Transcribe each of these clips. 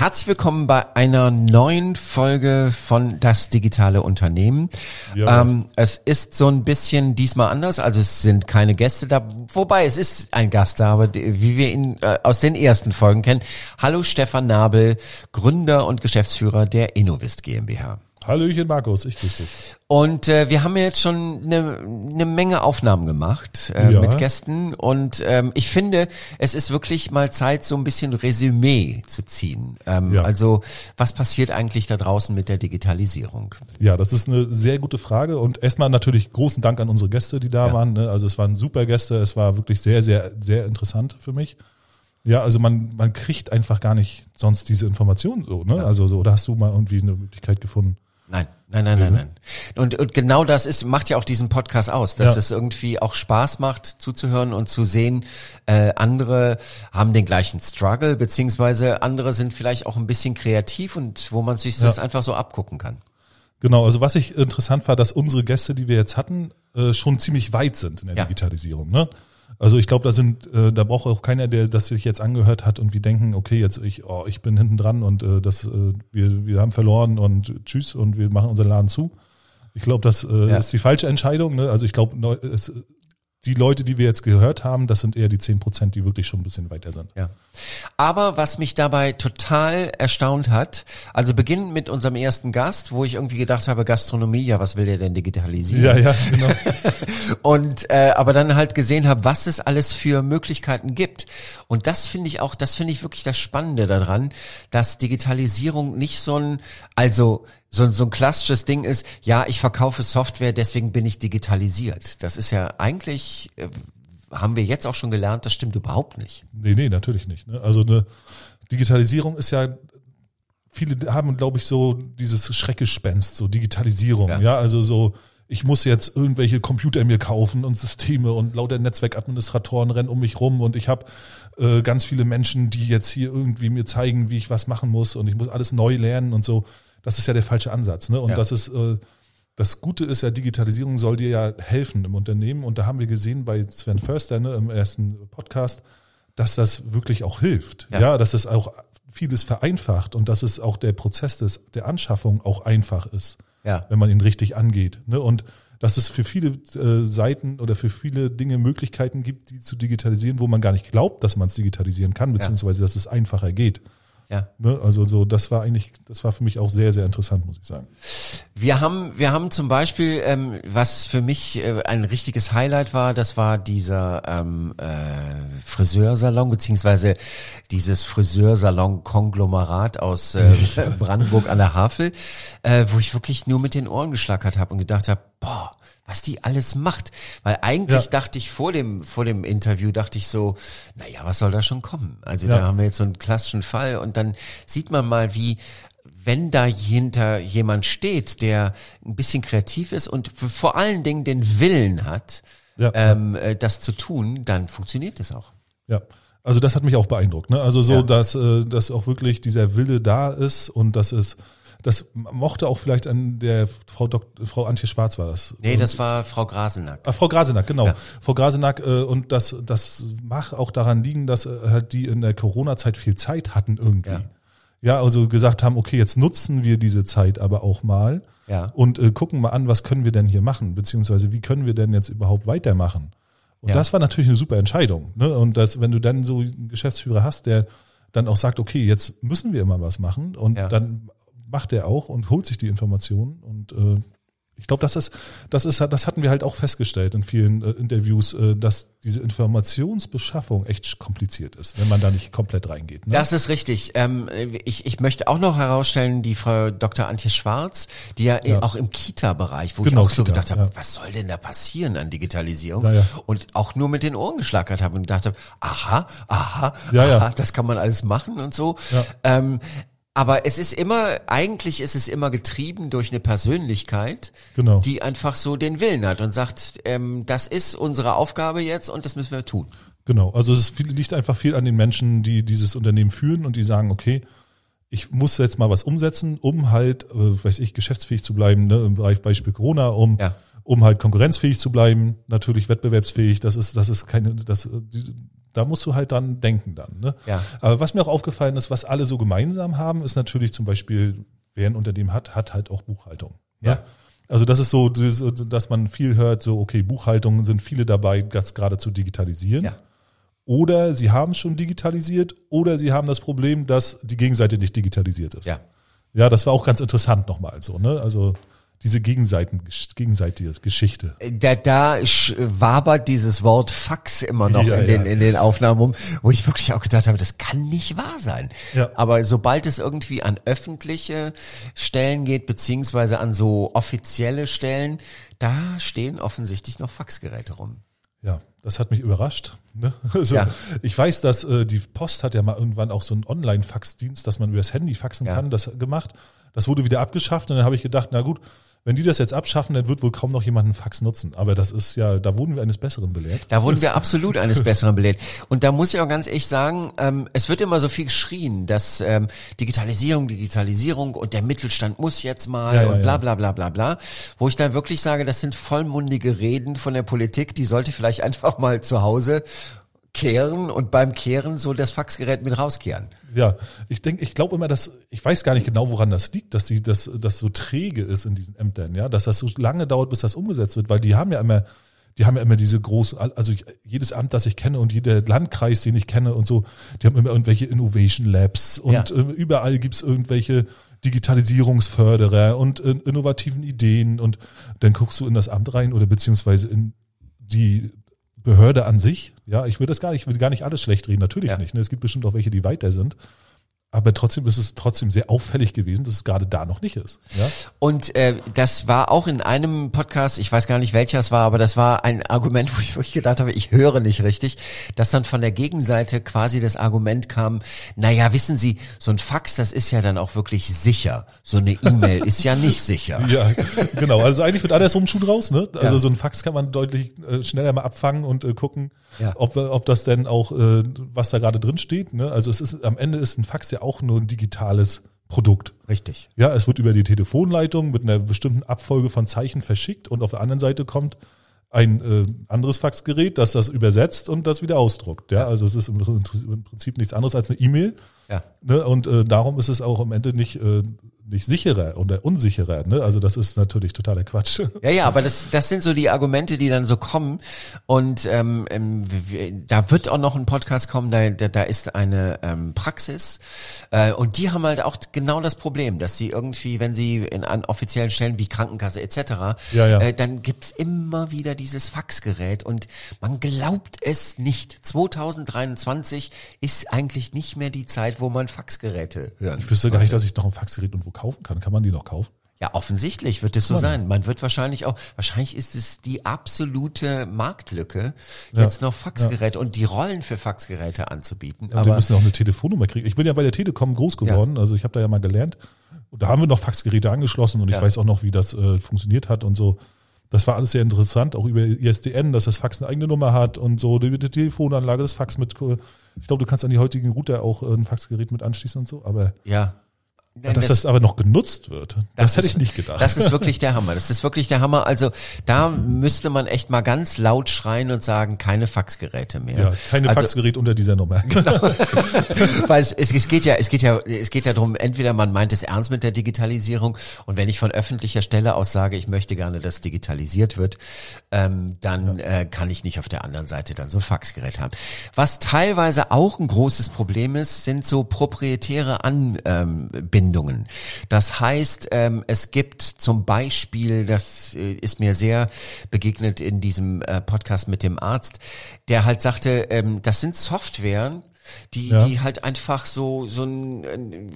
Herzlich willkommen bei einer neuen Folge von Das digitale Unternehmen. Ja. Ähm, es ist so ein bisschen diesmal anders, also es sind keine Gäste da, wobei es ist ein Gast da, aber wie wir ihn äh, aus den ersten Folgen kennen. Hallo Stefan Nabel, Gründer und Geschäftsführer der Innovist GmbH. Hallöchen Markus, ich grüße dich. Und äh, wir haben ja jetzt schon eine, eine Menge Aufnahmen gemacht äh, Ja. mit Gästen und ähm, ich finde, es ist wirklich mal Zeit, so ein bisschen Resümee zu ziehen. Ähm, Ja. Also was passiert eigentlich da draußen mit der Digitalisierung? Ja, das ist eine sehr gute Frage und erstmal natürlich großen Dank an unsere Gäste, die da Ja. waren. ne? Also es waren super Gäste, es war wirklich sehr, sehr, sehr interessant für mich. Ja, also man, man kriegt einfach gar nicht sonst diese Informationen so, ne? Also so, oder hast du mal irgendwie eine Möglichkeit gefunden? Nein, nein, nein, nein, nein. Und, und genau das ist, macht ja auch diesen Podcast aus, dass Ja. es irgendwie auch Spaß macht, zuzuhören und zu sehen, äh, andere haben den gleichen Struggle, beziehungsweise andere sind vielleicht auch ein bisschen kreativ und wo man sich das Ja. einfach so abgucken kann. Genau, also was ich interessant war, dass unsere Gäste, die wir jetzt hatten, äh, schon ziemlich weit sind in der Ja. Digitalisierung. Ne? Also ich glaube, da sind, äh, da braucht auch keiner, der das sich jetzt angehört hat und wir denken, okay, jetzt ich, oh, ich bin hinten dran und äh, das, äh, wir, wir haben verloren und tschüss und wir machen unseren Laden zu. Ich glaube, das äh, Ja. ist die falsche Entscheidung. Ne? Also ich glaube, neu- es- die Leute, die wir jetzt gehört haben, das sind eher die 10 Prozent, die wirklich schon ein bisschen weiter sind. Ja. Aber was mich dabei total erstaunt hat, also beginnend mit unserem ersten Gast, wo ich irgendwie gedacht habe, Gastronomie, ja, was will der denn digitalisieren? Ja, ja, genau. Und äh, aber dann halt gesehen habe, was es alles für Möglichkeiten gibt. Und das finde ich auch, das finde ich wirklich das Spannende daran, dass Digitalisierung nicht so ein, also so, so ein klassisches Ding ist, ja, ich verkaufe Software, deswegen bin ich digitalisiert. Das ist ja eigentlich, äh, haben wir jetzt auch schon gelernt, das stimmt überhaupt nicht. Nee, nee, natürlich nicht. Ne? Also eine Digitalisierung ist ja, viele haben, glaube ich, so dieses Schreckgespenst, so Digitalisierung. Ja. Ja. also so, ich muss jetzt irgendwelche Computer mir kaufen und Systeme und lauter Netzwerkadministratoren rennen um mich rum und ich habe äh, ganz viele Menschen, die jetzt hier irgendwie mir zeigen, wie ich was machen muss und ich muss alles neu lernen und so. Das ist ja der falsche Ansatz. Ne? Und Ja. das ist äh, das Gute ist ja, Digitalisierung soll dir ja helfen im Unternehmen. Und da haben wir gesehen bei Sven Förster ne, im ersten Podcast, dass das wirklich auch hilft. Ja. Ja, dass es auch vieles vereinfacht und dass es auch der Prozess des, der Anschaffung auch einfach ist, Ja. wenn man ihn richtig angeht. Ne? Und dass es für viele äh, Seiten oder für viele Dinge Möglichkeiten gibt, die zu digitalisieren, wo man gar nicht glaubt, dass man es digitalisieren kann, beziehungsweise dass es einfacher geht. Ja. Ne? Also so, das war eigentlich, das war für mich auch sehr, sehr interessant, muss ich sagen. Wir haben, wir haben zum Beispiel, ähm, was für mich äh, ein richtiges Highlight war, das war dieser ähm, äh, Friseursalon beziehungsweise dieses Friseursalon-Konglomerat aus äh, Brandenburg an der Havel, äh, wo ich wirklich nur mit den Ohren geschlackert habe und gedacht habe, boah, was die alles macht. Weil eigentlich Ja. dachte ich vor dem, vor dem Interview, dachte ich so, naja, was soll da schon kommen? Also Ja. da haben wir jetzt so einen klassischen Fall und dann sieht man mal, wie, wenn da hinter jemand steht, der ein bisschen kreativ ist und vor allen Dingen den Willen hat, Ja. ähm, äh, das zu tun, dann funktioniert es auch. Ja, also das hat mich auch beeindruckt. Ne? Also so, Ja. dass, äh, dass auch wirklich dieser Wille da ist und das ist, das mochte auch vielleicht an der Frau Dok Frau Antje Schwarz war das. Nee, das war Frau Grasenack. Ah, Frau Grasenack, genau. Ja. Frau Grasenack äh, und das, das mag auch daran liegen, dass äh, halt die in der Corona-Zeit viel Zeit hatten irgendwie. Ja. Ja. also gesagt haben, okay, jetzt nutzen wir diese Zeit aber auch mal Ja. und äh, gucken mal an, was können wir denn hier machen, beziehungsweise wie können wir denn jetzt überhaupt weitermachen. Und Ja. das war natürlich eine super Entscheidung. Ne? Und das, wenn du dann so einen Geschäftsführer hast, der dann auch sagt, okay, jetzt müssen wir immer was machen und Ja. dann macht er auch und holt sich die Informationen und äh, ich glaube, das ist, das ist, das hatten wir halt auch festgestellt in vielen äh, Interviews, äh, dass diese Informationsbeschaffung echt kompliziert ist, wenn man da nicht komplett reingeht. Ne? Das ist richtig. Ähm, ich, ich möchte auch noch herausstellen, die Frau Dr. Antje Schwarz, die ja, Ja. auch im Kita-Bereich, wo Genau, ich auch so Kita, gedacht habe, ja. was soll denn da passieren an Digitalisierung? Ja. Und auch nur mit den Ohren geschlackert habe und gedacht habe, aha, aha, aha, das kann man alles machen und so. Ähm, aber es ist immer, eigentlich ist es immer getrieben durch eine Persönlichkeit, Genau. die einfach so den Willen hat und sagt, ähm, das ist unsere Aufgabe jetzt und das müssen wir tun. Genau, also es viel, liegt einfach viel an den Menschen, die dieses Unternehmen führen und die sagen, okay, ich muss jetzt mal was umsetzen, um halt, äh, weiß ich, geschäftsfähig zu bleiben, ne, im Bereich Beispiel Corona, um, Ja. um halt konkurrenzfähig zu bleiben, natürlich wettbewerbsfähig, das ist, das ist keine, das, Da musst du halt dran denken dann. Ne? Ja. Aber was mir auch aufgefallen ist, was alle so gemeinsam haben, ist natürlich zum Beispiel, wer ein Unternehmen hat, hat halt auch Buchhaltung. Ne? Ja. Also das ist so, das- dass man viel hört, so okay, Buchhaltung sind viele dabei, das gerade zu digitalisieren. Ja. Oder sie haben es schon digitalisiert oder sie haben das Problem, dass die Gegenseite nicht digitalisiert ist. Ja. Ja, das war auch ganz interessant nochmal so, ne? Also diese Gegenseiten, gegenseitige Geschichte. Da, da wabert dieses Wort Fax immer noch Ja, in, den, ja. in den Aufnahmen rum, wo ich wirklich auch gedacht habe, das kann nicht wahr sein. Ja. Aber sobald es irgendwie an öffentliche Stellen geht, beziehungsweise an so offizielle Stellen, da stehen offensichtlich noch Faxgeräte rum. Ja, das hat mich überrascht. Ne? Also, Ja. Ich weiß, dass äh, die Post hat ja mal irgendwann auch so einen Online-Faxdienst, dass man über das Handy faxen Ja. kann, das gemacht. Das wurde wieder abgeschafft und dann habe ich gedacht, na gut, wenn die das jetzt abschaffen, dann wird wohl kaum noch jemand einen Fax nutzen. Aber das ist ja, da wurden wir eines Besseren belehrt. Da wurden wir absolut eines Besseren belehrt. Und da muss ich auch ganz ehrlich sagen, ähm, es wird immer so viel geschrien, dass ähm, Digitalisierung, Digitalisierung und der Mittelstand muss jetzt mal Ja, ja, und bla bla bla bla bla. Wo ich dann wirklich sage, das sind vollmundige Reden von der Politik, die sollte vielleicht einfach mal zu Hause kehren und beim Kehren so das Faxgerät mit rauskehren. Ja, ich denke, ich glaube immer, dass ich weiß gar nicht genau, woran das liegt, dass die, dass das so träge ist in diesen Ämtern, ja, dass das so lange dauert, bis das umgesetzt wird, weil die haben ja immer, die haben ja immer diese großen, also ich, jedes Amt, das ich kenne und jeder Landkreis, den ich kenne und so, die haben immer irgendwelche Innovation Labs und Ja. äh, überall gibt's irgendwelche Digitalisierungsförderer und äh, innovativen Ideen und dann guckst du in das Amt rein oder beziehungsweise in die Behörde an sich. Ja, ich will das gar nicht, ich will gar nicht alles schlecht reden, natürlich Ja. nicht. Ne? Es gibt bestimmt auch welche, die weiter sind. Aber trotzdem ist es trotzdem sehr auffällig gewesen, dass es gerade da noch nicht ist. Ja? Und äh, das war auch in einem Podcast, ich weiß gar nicht welcher es war, aber das war ein Argument, wo ich wirklich gedacht habe, ich höre nicht richtig, dass dann von der Gegenseite quasi das Argument kam, naja, wissen Sie, so ein Fax, das ist ja dann auch wirklich sicher. So eine E-Mail ist ja nicht sicher. Ja, genau. Also eigentlich wird andersrum Schuh draus. Ne? Also Ja. so ein Fax kann man deutlich äh, schneller mal abfangen und äh, gucken, Ja. ob, ob das denn auch, äh, was da gerade drin steht. Ne? Also es ist am Ende ist ein Fax ja auch nur ein digitales Produkt. Richtig. Ja, es wird über die Telefonleitung mit einer bestimmten Abfolge von Zeichen verschickt und auf der anderen Seite kommt ein äh, anderes Faxgerät, das das übersetzt und das wieder ausdruckt. Ja, also es ist im, im Prinzip nichts anderes als eine E-Mail. Ja. Ne? Und äh, darum ist es auch am Ende nicht, äh, nicht sicherer oder unsicherer. Ne? Also das ist natürlich totaler Quatsch. Ja, ja, aber das, das sind so die Argumente, die dann so kommen. Und ähm, da wird auch noch ein Podcast kommen, da, da, da ist eine ähm, Praxis. Äh, und die haben halt auch genau das Problem, dass sie irgendwie, wenn sie in an offiziellen Stellen wie Krankenkasse etc., Ja, ja. Äh, dann gibt's immer wieder dieses Faxgerät. Und man glaubt es nicht. 2023 ist eigentlich nicht mehr die Zeit, wo man Faxgeräte hören Ich wüsste gar nicht, dass ich noch ein Faxgerät irgendwo kaufen kann. Kann man die noch kaufen? ja, offensichtlich wird es so sein. Man wird wahrscheinlich auch, wahrscheinlich ist es die absolute Marktlücke, Ja. jetzt noch Faxgeräte und die Rollen für Faxgeräte anzubieten. Wir Aber müssen auch eine Telefonnummer kriegen. Ich bin ja bei der Telekom groß geworden, also ich habe da ja mal gelernt. Und da haben wir noch Faxgeräte angeschlossen und ich Ja. weiß auch noch, wie das äh, funktioniert hat und so. Das war alles sehr interessant, auch über ISDN, dass das Fax eine eigene Nummer hat und so, die, die Telefonanlage, das Fax mit, äh, ich glaube, du kannst an die heutigen Router auch äh, ein Faxgerät mit anschließen und so, aber ja. Dass das, aber noch genutzt wird, das, hätte ist- ich nicht gedacht. Das ist wirklich der Hammer. Das ist wirklich der Hammer. Also da müsste man echt mal ganz laut schreien und sagen, keine Faxgeräte mehr. ja, keine also, Faxgerät unter dieser Nummer. Weil es, es, es geht ja, es geht ja, es geht ja darum, entweder man meint es ernst mit der Digitalisierung und wenn ich von öffentlicher Stelle aus sage, ich möchte gerne, dass digitalisiert wird, ähm, dann äh, kann ich nicht auf der anderen Seite dann so ein Faxgerät haben. Was teilweise auch ein großes Problem ist, sind so proprietäre Anbindungen. Das heißt, ähm, es gibt zum Beispiel, das äh, ist mir sehr begegnet in diesem äh, Podcast mit dem Arzt, der halt sagte, ähm, das sind Softwaren, die, Ja. die halt einfach so, so ein, ein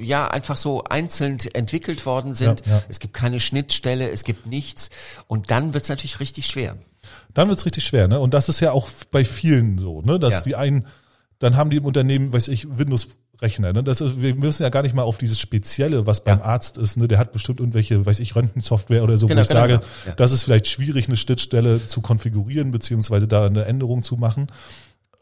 ja, einfach so einzeln entwickelt worden sind. Ja, ja. Es gibt keine Schnittstelle, es gibt nichts. Und dann wird's natürlich richtig schwer. Dann wird's richtig schwer, ne? Und das ist ja auch bei vielen so, ne? Dass Ja. die einen, dann haben die im Unternehmen, weiß ich, Windows-Rechner, ne? Das ist, wir müssen ja gar nicht mal auf dieses Spezielle, was beim Ja. Arzt ist, ne? Der hat bestimmt irgendwelche, weiß ich, Röntgensoftware oder so, Genau, wo ich genau, sage, genau. Ja. das ist vielleicht schwierig, eine Schnittstelle zu konfigurieren, beziehungsweise da eine Änderung zu machen.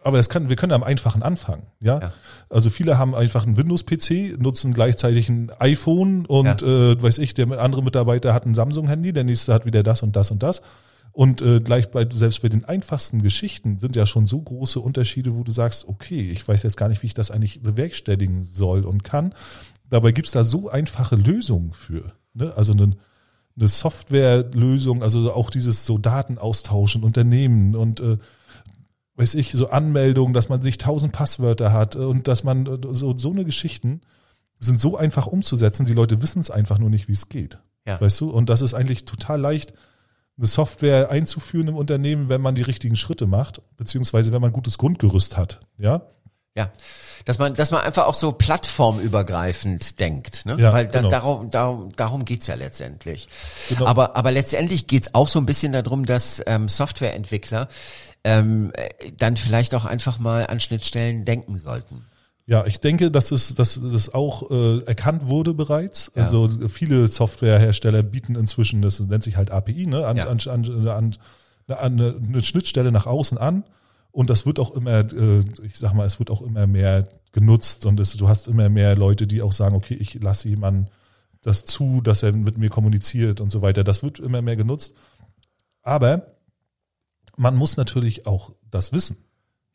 Aber es kann, wir können am einfachen anfangen, ja? Ja. Also viele haben einfach einen Windows-PC, nutzen gleichzeitig ein iPhone und Ja. äh, weiß ich, der andere Mitarbeiter hat ein Samsung-Handy, der nächste hat wieder das und das und das. Und äh, gleich bei, selbst bei den einfachsten Geschichten sind ja schon so große Unterschiede, wo du sagst, okay, ich weiß jetzt gar nicht, wie ich das eigentlich bewerkstelligen soll und kann. Dabei gibt's da so einfache Lösungen für. Ne? Also eine, eine Softwarelösung, also auch dieses so Daten austauschen, Unternehmen und äh, weiß ich, so Anmeldungen, dass man sich tausend Passwörter hat und dass man äh, so, so eine Geschichten sind so einfach umzusetzen, die Leute wissen es einfach nur nicht, wie es geht. Ja. Weißt du? Und das ist eigentlich total leicht, eine Software einzuführen im Unternehmen, wenn man die richtigen Schritte macht, beziehungsweise wenn man ein gutes Grundgerüst hat. Ja. Ja, dass man, dass man einfach auch so plattformübergreifend denkt, ne? Ja, weil da, genau. darum, darum, darum geht's ja letztendlich. Genau. Aber, aber letztendlich geht's auch so ein bisschen darum, dass ähm, Softwareentwickler ähm, äh, dann vielleicht auch einfach mal an Schnittstellen denken sollten. Ja, ich denke, dass es, dass das auch äh, erkannt wurde bereits. Ja. Also viele Softwarehersteller bieten inzwischen, das nennt sich halt API, ne, an, Ja. an, an, an, an eine, eine Schnittstelle nach außen an. Und das wird auch immer, äh, ich sag mal, es wird auch immer mehr genutzt und es, du hast immer mehr Leute, die auch sagen, okay, ich lasse jemanden das zu, dass er mit mir kommuniziert und so weiter. Das wird immer mehr genutzt. Aber man muss natürlich auch das wissen.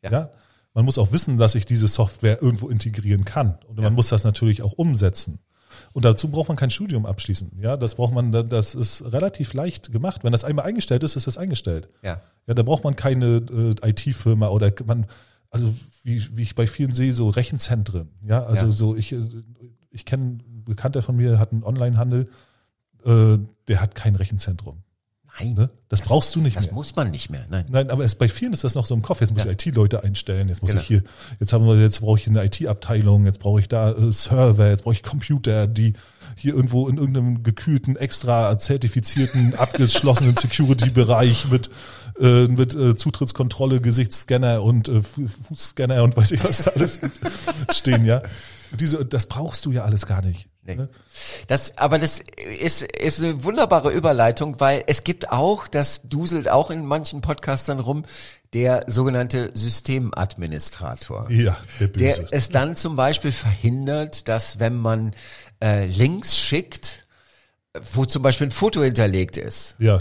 Ja. Ja. Man muss auch wissen, dass ich diese Software irgendwo integrieren kann. Und Ja. man muss das natürlich auch umsetzen. Und dazu braucht man kein Studium abschließen. Ja, das braucht man, das ist relativ leicht gemacht. Wenn das einmal eingestellt ist, ist das eingestellt. Ja. Ja, da braucht man keine äh, IT-Firma oder man, also wie, wie ich bei vielen sehe, so Rechenzentren. Ja, also Ja. so ich, äh, ich kenne einen Bekannter von mir, hat einen Onlinehandel, äh, der hat kein Rechenzentrum. Nein. Ne? Das, brauchst du nicht Das mehr. muss man nicht mehr. Nein. Nein, aber es, bei vielen ist das noch so im Kopf. Jetzt muss Ja. ich IT-Leute einstellen, jetzt muss Genau. ich hier, jetzt haben wir, jetzt brauche ich eine IT-Abteilung, jetzt brauche ich da äh, Server, jetzt brauche ich Computer, die hier irgendwo in irgendeinem gekühlten, extra zertifizierten, abgeschlossenen Security-Bereich mit, äh, mit äh, Zutrittskontrolle, Gesichtsscanner und äh, Fu- Fußscanner und weiß ich was da alles stehen, ja. Diese, das brauchst du ja alles gar nicht. Nee. Ne? Das, aber das ist, ist eine wunderbare Überleitung, weil es gibt auch, das duselt auch in manchen Podcastern rum, der sogenannte Systemadministrator. Ja, der Böse. Der es dann zum Beispiel verhindert, dass wenn man äh, Links schickt, wo zum Beispiel ein Foto hinterlegt ist ja,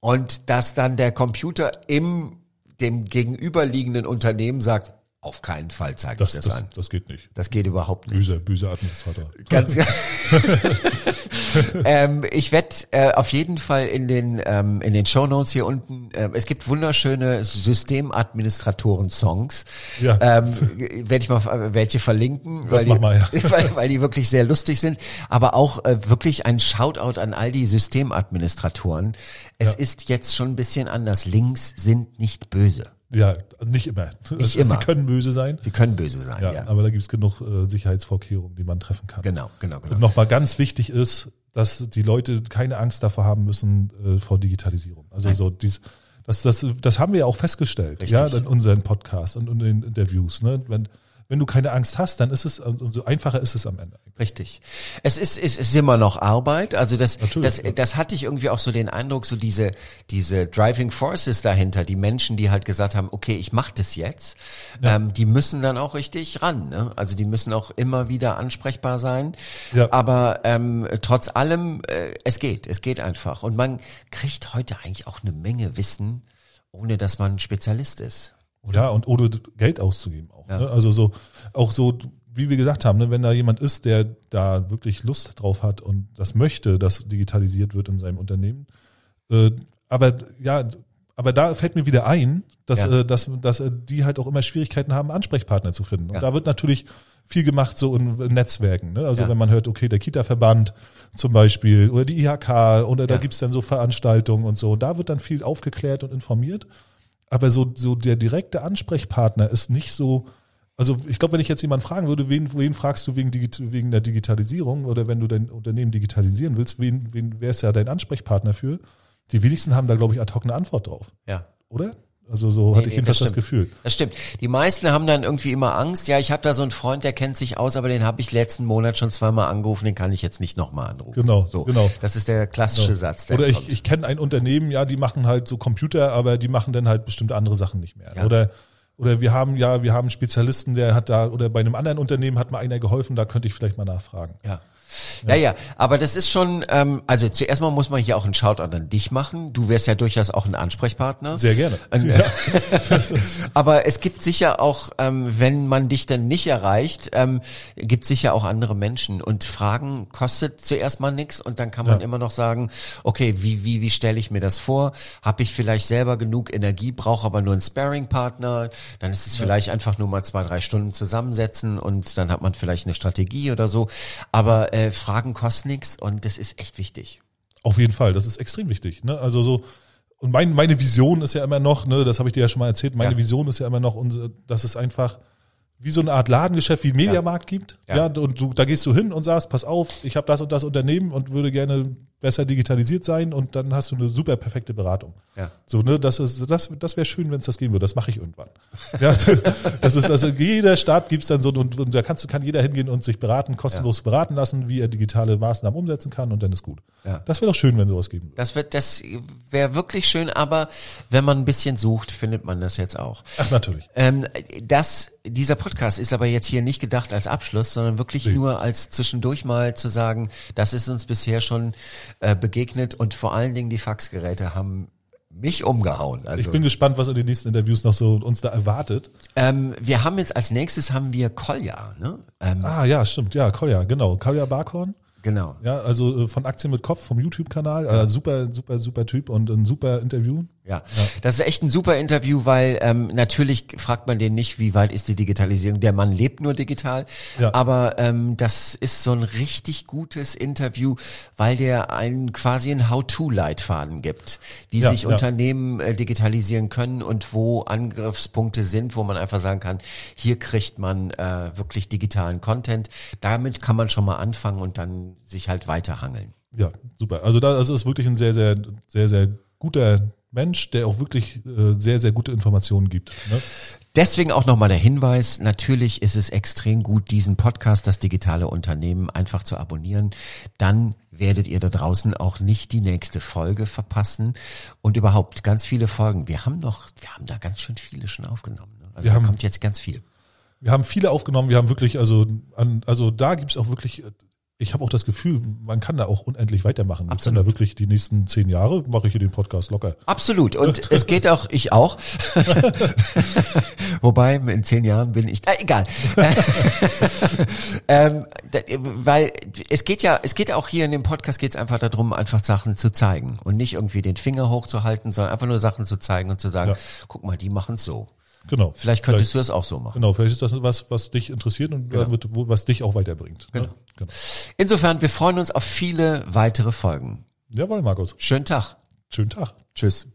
und dass dann der Computer im dem gegenüberliegenden Unternehmen sagt, auf keinen Fall zeige das, ich das, das, an. das geht nicht. Das geht überhaupt nicht. Böser, böser Administrator. Ganz ähm, ich werde äh, auf jeden Fall in den ähm, in den Show Notes hier unten. Äh, es gibt wunderschöne Systemadministratoren-Songs. Ja. Ähm, werde ich mal äh, welche verlinken, Das weil, die, mal, ja. weil, weil die wirklich sehr lustig sind. Aber auch äh, wirklich ein Shoutout an all die Systemadministratoren. Es Ja. ist jetzt schon ein bisschen anders. Links sind nicht böse. Ja, nicht immer. Nicht immer. Sie können böse sein. Sie können böse sein. Ja, Ja, aber da gibt's genug äh, Sicherheitsvorkehrungen, die man treffen kann. genau, genau, genau. Und nochmal ganz wichtig ist, dass die Leute keine Angst davor haben müssen äh, vor Digitalisierung. Also so dies, das, das, das haben wir ja auch festgestellt, Richtig. ja, in unseren Podcast und in den Interviews. Ne? Wenn, wenn du keine Angst hast, dann ist es, umso einfacher ist es am Ende. Richtig. Es ist, es ist immer noch Arbeit. Also das, Natürlich, das, ja. das hatte ich irgendwie auch so den Eindruck, so diese, diese Driving Forces dahinter, die Menschen, die halt gesagt haben, okay, ich mache das jetzt, ähm, die müssen dann auch richtig ran. Ne? Also die müssen auch immer wieder ansprechbar sein. Ja. Aber ähm, trotz allem, äh, es geht, es geht einfach. Und man kriegt heute eigentlich auch eine Menge Wissen, ohne dass man Spezialist ist. Ja, und ohne Geld auszugeben auch. Ja. Ne? Also so, auch so, wie wir gesagt haben, ne, wenn da jemand ist, der da wirklich Lust drauf hat und das möchte, dass digitalisiert wird in seinem Unternehmen. Äh, aber ja, aber da fällt mir wieder ein, dass, Ja. äh, dass, dass äh, die halt auch immer Schwierigkeiten haben, Ansprechpartner zu finden. Und Ja. da wird natürlich viel gemacht so in, in Netzwerken. Ne? Also Ja. wenn man hört, okay, der Kita-Verband zum Beispiel oder die IHK oder da gibt's dann so Veranstaltungen und so. Da wird dann viel aufgeklärt und informiert. Aber so, so der direkte Ansprechpartner ist nicht so, also ich glaube, wenn ich jetzt jemanden fragen würde, wen, wen fragst du wegen, wegen der Digitalisierung oder wenn du dein Unternehmen digitalisieren willst, wen, wen, wer ist ja dein Ansprechpartner für? Die wenigsten haben da, glaube ich, ad hoc eine Antwort drauf, Ja. oder? Also so hatte ich nee, jedenfalls das das, Gefühl. Das stimmt. Die meisten haben dann irgendwie immer Angst. Ja, ich habe da so einen Freund, der kennt sich aus, aber den habe ich letzten Monat schon zweimal angerufen, den kann ich jetzt nicht nochmal anrufen. Genau, so, genau. Das ist der klassische Satz. Der Oder ich, kommt. ich kenne ein Unternehmen, ja, die machen halt so Computer, aber die machen dann halt bestimmte andere Sachen nicht mehr. Ja. Oder oder wir haben ja, wir haben einen Spezialisten, der hat da oder bei einem anderen Unternehmen hat mal einer geholfen, da könnte ich vielleicht mal nachfragen. ja. Ja, ja, aber das ist schon, ähm, also zuerst mal muss man hier auch einen Shoutout an dich machen. Du wärst ja durchaus auch ein Ansprechpartner. Sehr gerne. Und, Ja. aber es gibt sicher auch, ähm, wenn man dich dann nicht erreicht, ähm, gibt sicher auch andere Menschen. Und Fragen kostet zuerst mal nichts und dann kann man Ja. immer noch sagen, okay, wie, wie, wie stelle ich mir das vor? Habe ich vielleicht selber genug Energie, brauche aber nur einen Sparring-Partner? Dann ist es vielleicht einfach nur mal zwei, drei Stunden zusammensetzen und dann hat man vielleicht eine Strategie oder so. Aber äh, Fragen kosten nichts und das ist echt wichtig. Auf jeden Fall, das ist extrem wichtig. Ne? Also so, und mein, meine Vision ist ja immer noch, ne, das habe ich dir ja schon mal erzählt, meine Ja. Vision ist ja immer noch, unsere, dass es einfach wie so eine Art Ladengeschäft wie ein Mediamarkt gibt. Ja. Ja. und du, da gehst du hin und sagst, pass auf, ich habe das und das Unternehmen und würde gerne besser digitalisiert sein und dann hast du eine super perfekte Beratung. Ja. So, ne, das ist, das, das wäre schön, wenn es das geben würde. Das mache ich irgendwann. Ja, das ist, also jeder Staat gibt's dann so und, und da kannst du, kann jeder hingehen und sich beraten, kostenlos beraten lassen, wie er digitale Maßnahmen umsetzen kann und dann ist gut. Ja. Das wäre doch schön, wenn sowas geben würde. Das wird, das wäre wirklich schön, aber wenn man ein bisschen sucht, findet man das jetzt auch. Ach, natürlich. Ähm, das, dieser Podcast ist aber jetzt hier nicht gedacht als Abschluss, sondern wirklich Nee. nur als zwischendurch mal zu sagen, das ist uns bisher schon äh, begegnet und vor allen Dingen die Faxgeräte haben mich umgehauen. Also, Ich bin gespannt, was in den nächsten Interviews noch so uns da erwartet. ähm, wir haben jetzt als nächstes haben wir Kolja, ne? Ähm, Ah, ja, stimmt. Ja, Kolja, genau. Kolja Barkhorn. genau. Ja, also äh, von Aktien mit Kopf vom YouTube-Kanal. Äh, super, super, super Typ und ein super Interview. Ja, das ist echt ein super Interview, weil ähm, natürlich fragt man den nicht, wie weit ist die Digitalisierung. Der Mann lebt nur digital, Ja. aber ähm, das ist so ein richtig gutes Interview, weil der einen quasi einen How-to-Leitfaden gibt, wie Ja, sich ja. Unternehmen äh, digitalisieren können und wo Angriffspunkte sind, wo man einfach sagen kann, hier kriegt man äh, wirklich digitalen Content. Damit kann man schon mal anfangen und dann sich halt weiterhangeln. Ja, super. Also da also ist wirklich ein sehr, sehr, sehr, sehr guter Mensch, der auch wirklich äh, sehr, sehr gute Informationen gibt. Ne? Deswegen auch nochmal der Hinweis, natürlich ist es extrem gut, diesen Podcast, das digitale Unternehmen, einfach zu abonnieren. Dann werdet ihr da draußen auch nicht die nächste Folge verpassen und überhaupt ganz viele Folgen. Wir haben noch, wir haben da ganz schön viele schon aufgenommen. ne? Also Wir da haben- kommt jetzt ganz viel. Wir haben viele aufgenommen, wir haben wirklich, also an, also da gibt's auch wirklich, äh, ich habe auch das Gefühl, man kann da auch unendlich weitermachen. Wir können Absolut. da wirklich die nächsten zehn Jahre mache ich hier den Podcast locker. Absolut. Und es geht auch, ich auch. Wobei, in zehn Jahren bin ich, äh, egal. ähm, weil es geht ja, es geht auch hier in dem Podcast geht es einfach darum, einfach Sachen zu zeigen und nicht irgendwie den Finger hochzuhalten, sondern einfach nur Sachen zu zeigen und zu sagen, Ja. guck mal, die machen es so. Genau. Vielleicht könntest du es auch so machen. Genau, vielleicht ist das was, was dich interessiert und Genau. damit, was dich auch weiterbringt. Genau. Ne? genau. Insofern, wir freuen uns auf viele weitere Folgen. Jawohl, Markus. Schönen Tag. Schönen Tag. Tschüss.